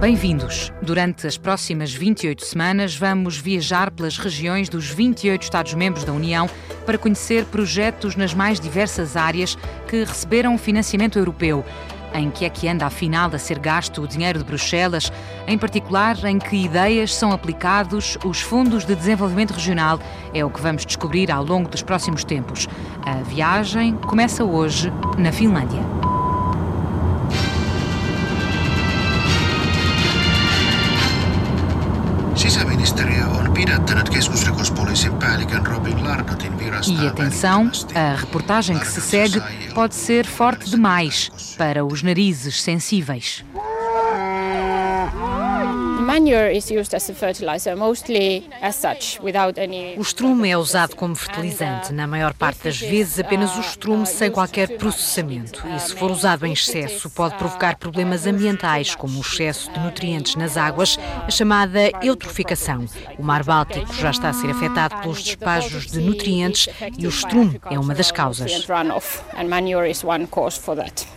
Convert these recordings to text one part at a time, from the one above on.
Bem-vindos! Durante as próximas 28 semanas, vamos viajar pelas regiões dos 28 Estados-membros da União para conhecer projetos nas mais diversas áreas que receberam financiamento europeu. Em que é que anda, afinal, a ser gasto o dinheiro de Bruxelas? Em particular, em que ideias são aplicados os fundos de desenvolvimento regional? É o que vamos descobrir ao longo dos próximos tempos. A viagem começa hoje na Finlândia. Sisäministeriö on pidättänyt keskusrikospoliisin E atenção, a reportagem que se segue pode ser forte demais para os narizes sensíveis. Manure is used as a fertilizer, mostly as such, without any. O estrume é usado como fertilizante, na maior parte das vezes apenas o estrume sem qualquer processamento. E se for usado em excesso, pode provocar problemas ambientais, como o excesso de nutrientes nas águas, a chamada eutroficação. O mar Báltico já está a ser afetado pelos despejos de nutrientes e o estrume é uma das causas.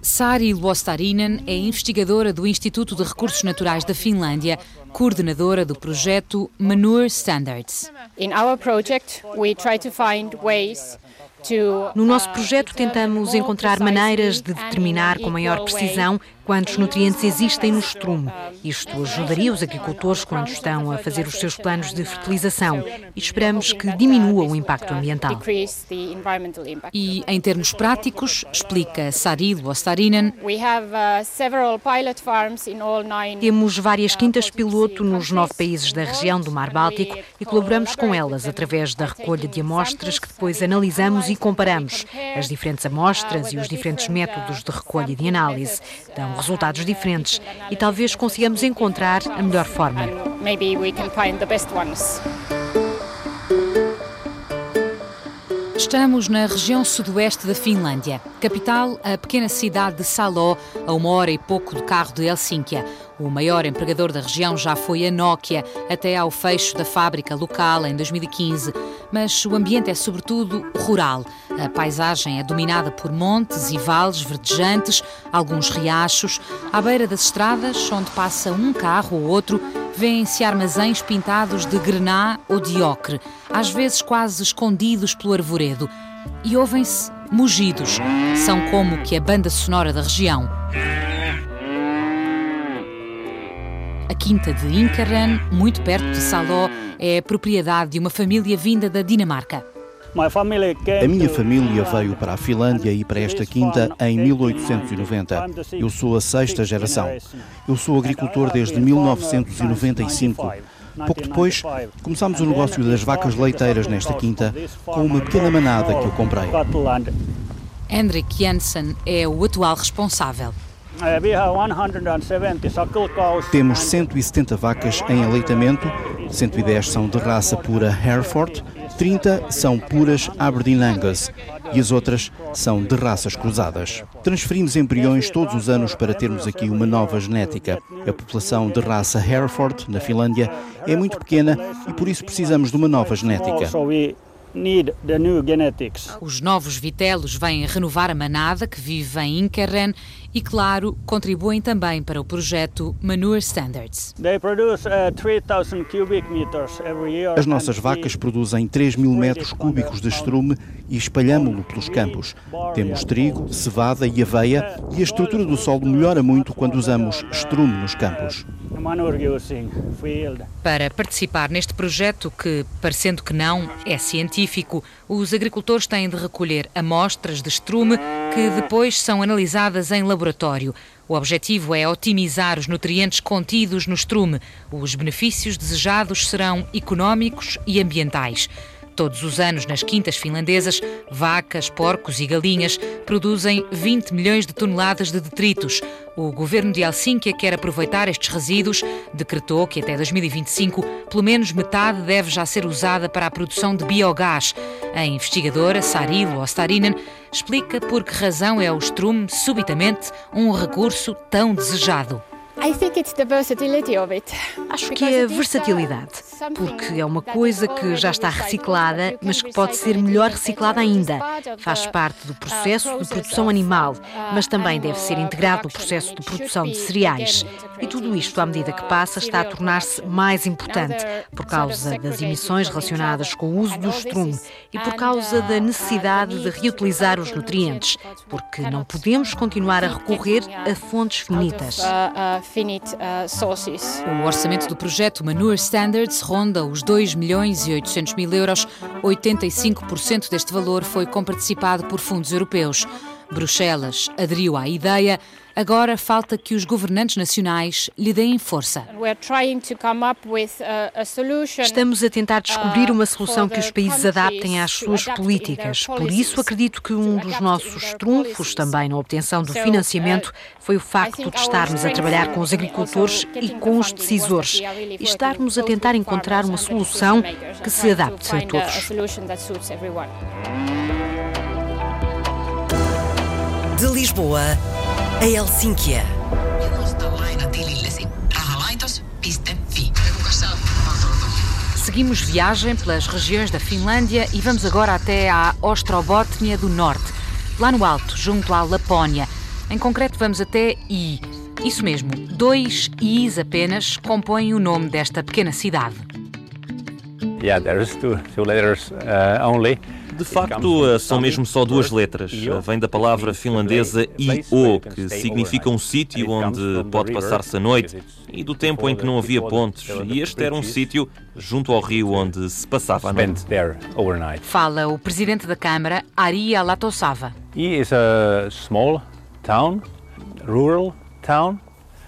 Sari Luostarinen é investigadora do Instituto de Recursos Naturais da Finlândia, coordenadora do projeto Manure Standards. In our project, we try to find ways to. No nosso projeto, tentamos encontrar maneiras de determinar com maior precisão quantos nutrientes existem no estrume. Isto ajudaria os agricultores quando estão a fazer os seus planos de fertilização e esperamos que diminua o impacto ambiental. E, em termos práticos, explica Sari Luostarinen, We have uh, several pilot farms in all nine. Temos várias quintas piloto nos nove países da região do Mar Báltico e colaboramos com elas através da recolha de amostras que depois analisamos e comparamos. As diferentes amostras e os diferentes métodos de recolha e de análise dão resultados diferentes e talvez consigamos encontrar a melhor forma. Maybe we can find the best ones. Estamos na região sudoeste da Finlândia. Capital, a pequena cidade de Saló, a uma hora e pouco de carro de Helsínquia. O maior empregador da região já foi a Nokia, até ao fecho da fábrica local em 2015. Mas o ambiente é sobretudo rural. A paisagem é dominada por montes e vales verdejantes, alguns riachos. À beira das estradas, onde passa um carro ou outro, vêem-se armazéns pintados de grená ou de ocre, às vezes quase escondidos pelo arvoredo. E ouvem-se mugidos. São como que a banda sonora da região. A quinta de Inkaran, muito perto de Saló, é propriedade de uma família vinda da Dinamarca. A minha família veio para a Finlândia e para esta quinta em 1890. Eu sou a sexta geração. Eu sou agricultor desde 1995. Pouco depois, começámos o negócio das vacas leiteiras nesta quinta com uma pequena manada que eu comprei. Hendrik Jensen é o atual responsável. Temos 170 vacas em aleitamento, 110 são de raça pura Hereford, 30 são puras Aberdeen Angus e as outras são de raças cruzadas. Transferimos embriões todos os anos para termos aqui uma nova genética. A população de raça Hereford, na Finlândia, é muito pequena e por isso precisamos de uma nova genética. Os novos vitelos vêm renovar a manada que vive em Inkerren e, claro, contribuem também para o projeto Manure Standards. As nossas vacas produzem 3 mil metros cúbicos de estrume e espalhamo-lo pelos campos. Temos trigo, cevada e aveia e a estrutura do solo melhora muito quando usamos estrume nos campos. Para participar neste projeto, que, parecendo que não, é científico, os agricultores têm de recolher amostras de estrume que depois são analisadas em laboratório. O objetivo é otimizar os nutrientes contidos no estrume. Os benefícios desejados serão económicos e ambientais. Todos os anos, nas quintas finlandesas, vacas, porcos e galinhas produzem 20 milhões de toneladas de detritos. O governo de Helsínquia quer aproveitar estes resíduos, decretou que até 2025 pelo menos metade deve já ser usada para a produção de biogás. A investigadora Sarilo Ostarinen explica por que razão é o estrume, subitamente, um recurso tão desejado. Acho que é a versatilidade. Porque é uma coisa que já está reciclada, mas que pode ser melhor reciclada ainda. Faz parte do processo de produção animal, mas também deve ser integrado no processo de produção de cereais. E tudo isto, à medida que passa, está a tornar-se mais importante por causa das emissões relacionadas com o uso do estrume e por causa da necessidade de reutilizar os nutrientes, porque não podemos continuar a recorrer a fontes finitas. O orçamento do projeto Manure Standards ronda os 2 milhões e 800 mil euros. 85% deste valor foi comparticipado por fundos europeus. Bruxelas aderiu à ideia, agora falta que os governantes nacionais lhe deem força. Estamos a tentar descobrir uma solução que os países adaptem às suas políticas. Por isso, acredito que um dos nossos trunfos também na obtenção do financiamento foi o facto de estarmos a trabalhar com os agricultores e com os decisores e estarmos a tentar encontrar uma solução que se adapte a todos. De Lisboa a Helsínquia. Seguimos viagem pelas regiões da Finlândia e vamos agora até à Ostrobotnia do Norte, lá no alto, junto à Lapónia. Em concreto, vamos até I. Isso mesmo, dois I's apenas compõem o nome desta pequena cidade. Yeah, there's two, two letters uh, only. De facto, são mesmo só duas letras. Vem da palavra finlandesa I-O, que significa um sítio onde pode passar-se a noite, e do tempo em que não havia pontes. E este era um sítio junto ao rio onde se passava a noite. Fala o presidente da Câmara, Ari Alatosava. I is a small town, rural town.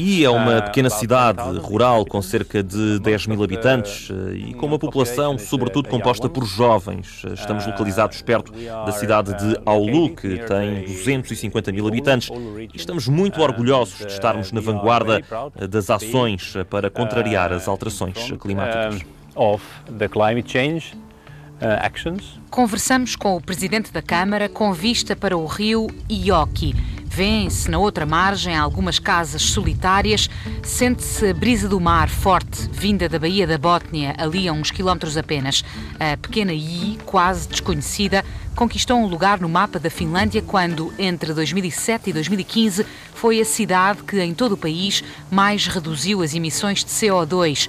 E é uma pequena cidade rural com cerca de 10 mil habitantes eh, e com uma população, sobretudo, composta por jovens. Estamos localizados perto da cidade de Aulu, que tem 250 mil habitantes, e estamos muito orgulhosos de estarmos na vanguarda eh, das ações para contrariar as alterações climáticas. Conversamos com o presidente da Câmara com vista para o rio Ioki. Vêem-se na outra margem algumas casas solitárias, sente-se a brisa do mar forte, vinda da Baía da Bótnia, ali a uns quilómetros apenas. A pequena I, quase desconhecida, conquistou um lugar no mapa da Finlândia quando, entre 2007 e 2015, foi a cidade que, em todo o país, mais reduziu as emissões de CO2.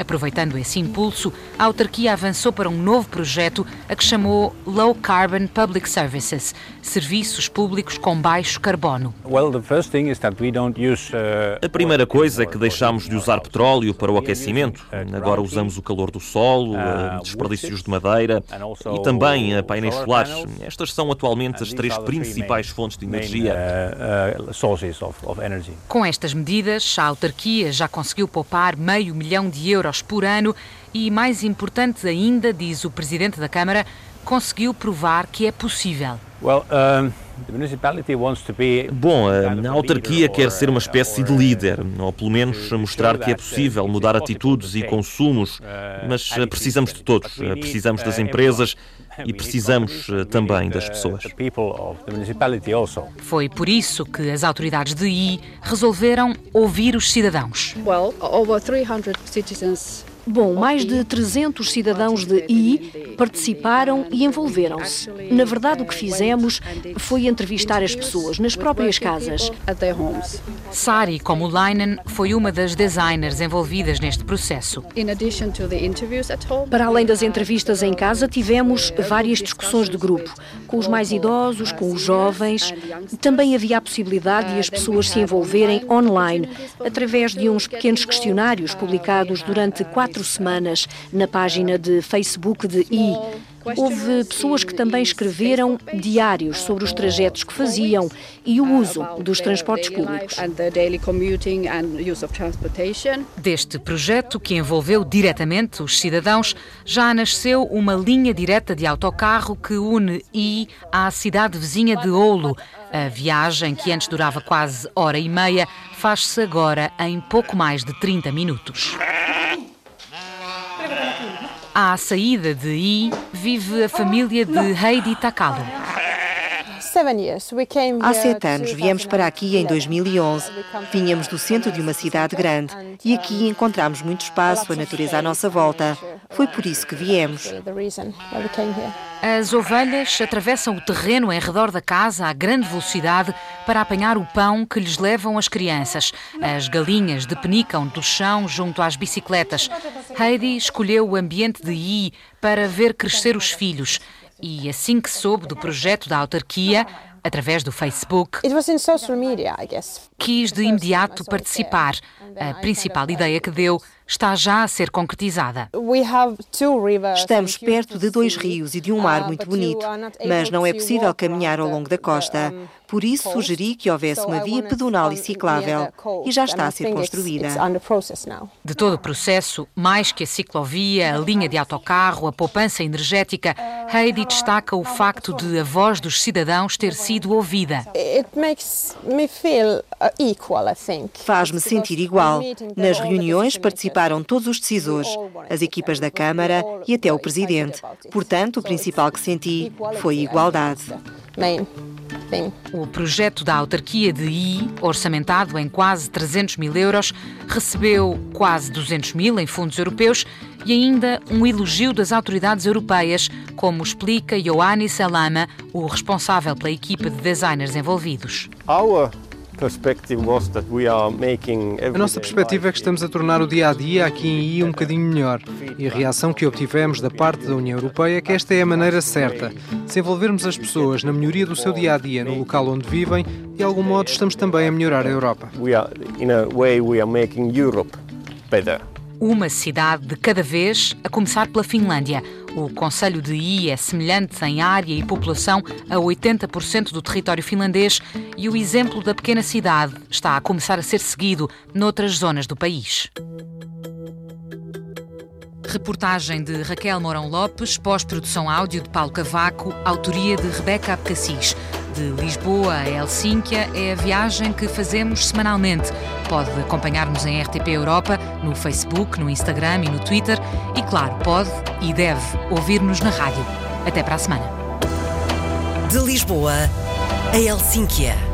Aproveitando esse impulso, a autarquia avançou para um novo projeto a que chamou Low Carbon Public Services serviços públicos com baixo carbono. Uh, a primeira coisa é que deixámos de usar petróleo para o aquecimento. Agora usamos o calor do solo, uh, desperdícios de madeira e também uh, painéis solares. Estas são atualmente as três principais fontes de energia. Com estas medidas, a autarquia já conseguiu poupar meio milhão de euros por ano e, mais importante ainda, diz o Presidente da Câmara, conseguiu provar que é possível. Well, um... Bom, a autarquia quer ser uma espécie de líder, ou pelo menos mostrar que é possível mudar atitudes e consumos, mas precisamos de todos. Precisamos das empresas e precisamos também das pessoas. Foi por isso que as autoridades de I resolveram ouvir os cidadãos. Well, over 300 citizens Bom, mais de 300 cidadãos de I participaram e envolveram-se. Na verdade, o que fizemos foi entrevistar as pessoas nas próprias casas. Sari Komulainen foi uma das designers envolvidas neste processo. Para além das entrevistas em casa, tivemos várias discussões de grupo, com os mais idosos, com os jovens. Também havia a possibilidade de as pessoas se envolverem online, através de uns pequenos questionários publicados durante quatro quatro semanas na página de Facebook de I. Houve pessoas que também escreveram diários sobre os trajetos que faziam e o uso dos transportes públicos. Deste projeto, que envolveu diretamente os cidadãos, já nasceu uma linha direta de autocarro que une I à cidade vizinha de Oulu. A viagem, que antes durava quase hora e meia, faz-se agora em pouco mais de 30 minutos. À saída de I, vive a família de Heidi Takalo. Há sete anos viemos para aqui em 2011. Vínhamos do centro de uma cidade grande e aqui encontramos muito espaço, a natureza à nossa volta. Foi por isso que viemos. As ovelhas atravessam o terreno em redor da casa a grande velocidade para apanhar o pão que lhes levam as crianças. As galinhas depenicam do chão junto às bicicletas. Heidi escolheu o ambiente de I para ver crescer os filhos. E assim que soube do projeto da autarquia, através do Facebook, quis de imediato participar. A principal ideia que deu está já a ser concretizada. Estamos perto de dois rios e de um mar muito bonito, mas não é possível caminhar ao longo da costa. Por isso, sugeri que houvesse uma via pedonal e ciclável e já está a ser construída. De todo o processo, mais que a ciclovia, a linha de autocarro, a poupança energética, Heidi destaca o facto de a voz dos cidadãos ter sido ouvida. Faz-me sentir igual. Nas reuniões participaram todos os decisores, as equipas da Câmara e até o Presidente. Portanto, o principal que senti foi igualdade. O projeto da autarquia de I, orçamentado em quase 300 mil euros, recebeu quase 200 mil em fundos europeus e ainda um elogio das autoridades europeias, como explica Ioannis Salama, o responsável pela equipa de designers envolvidos. Our a nossa perspectiva é que estamos a tornar o dia a dia aqui em I um bocadinho melhor. E a reação que obtivemos da parte da União Europeia é que esta é a maneira certa. Se envolvermos as pessoas na melhoria do seu dia a dia no local onde vivem, de algum modo estamos também a melhorar a Europa. Uma cidade de cada vez, a começar pela Finlândia. O Conselho de I é semelhante em área e população a 80% do território finlandês e o exemplo da pequena cidade está a começar a ser seguido noutras zonas do país. Reportagem de Raquel Mourão Lopes, pós-produção áudio de Paulo Cavaco, autoria de Rebeca Abcacis. De Lisboa a Helsínquia é a viagem que fazemos semanalmente. Pode acompanhar-nos em RTP Europa, no Facebook, no Instagram e no Twitter. E, claro, pode e deve ouvir-nos na rádio. Até para a semana. De Lisboa a Helsínquia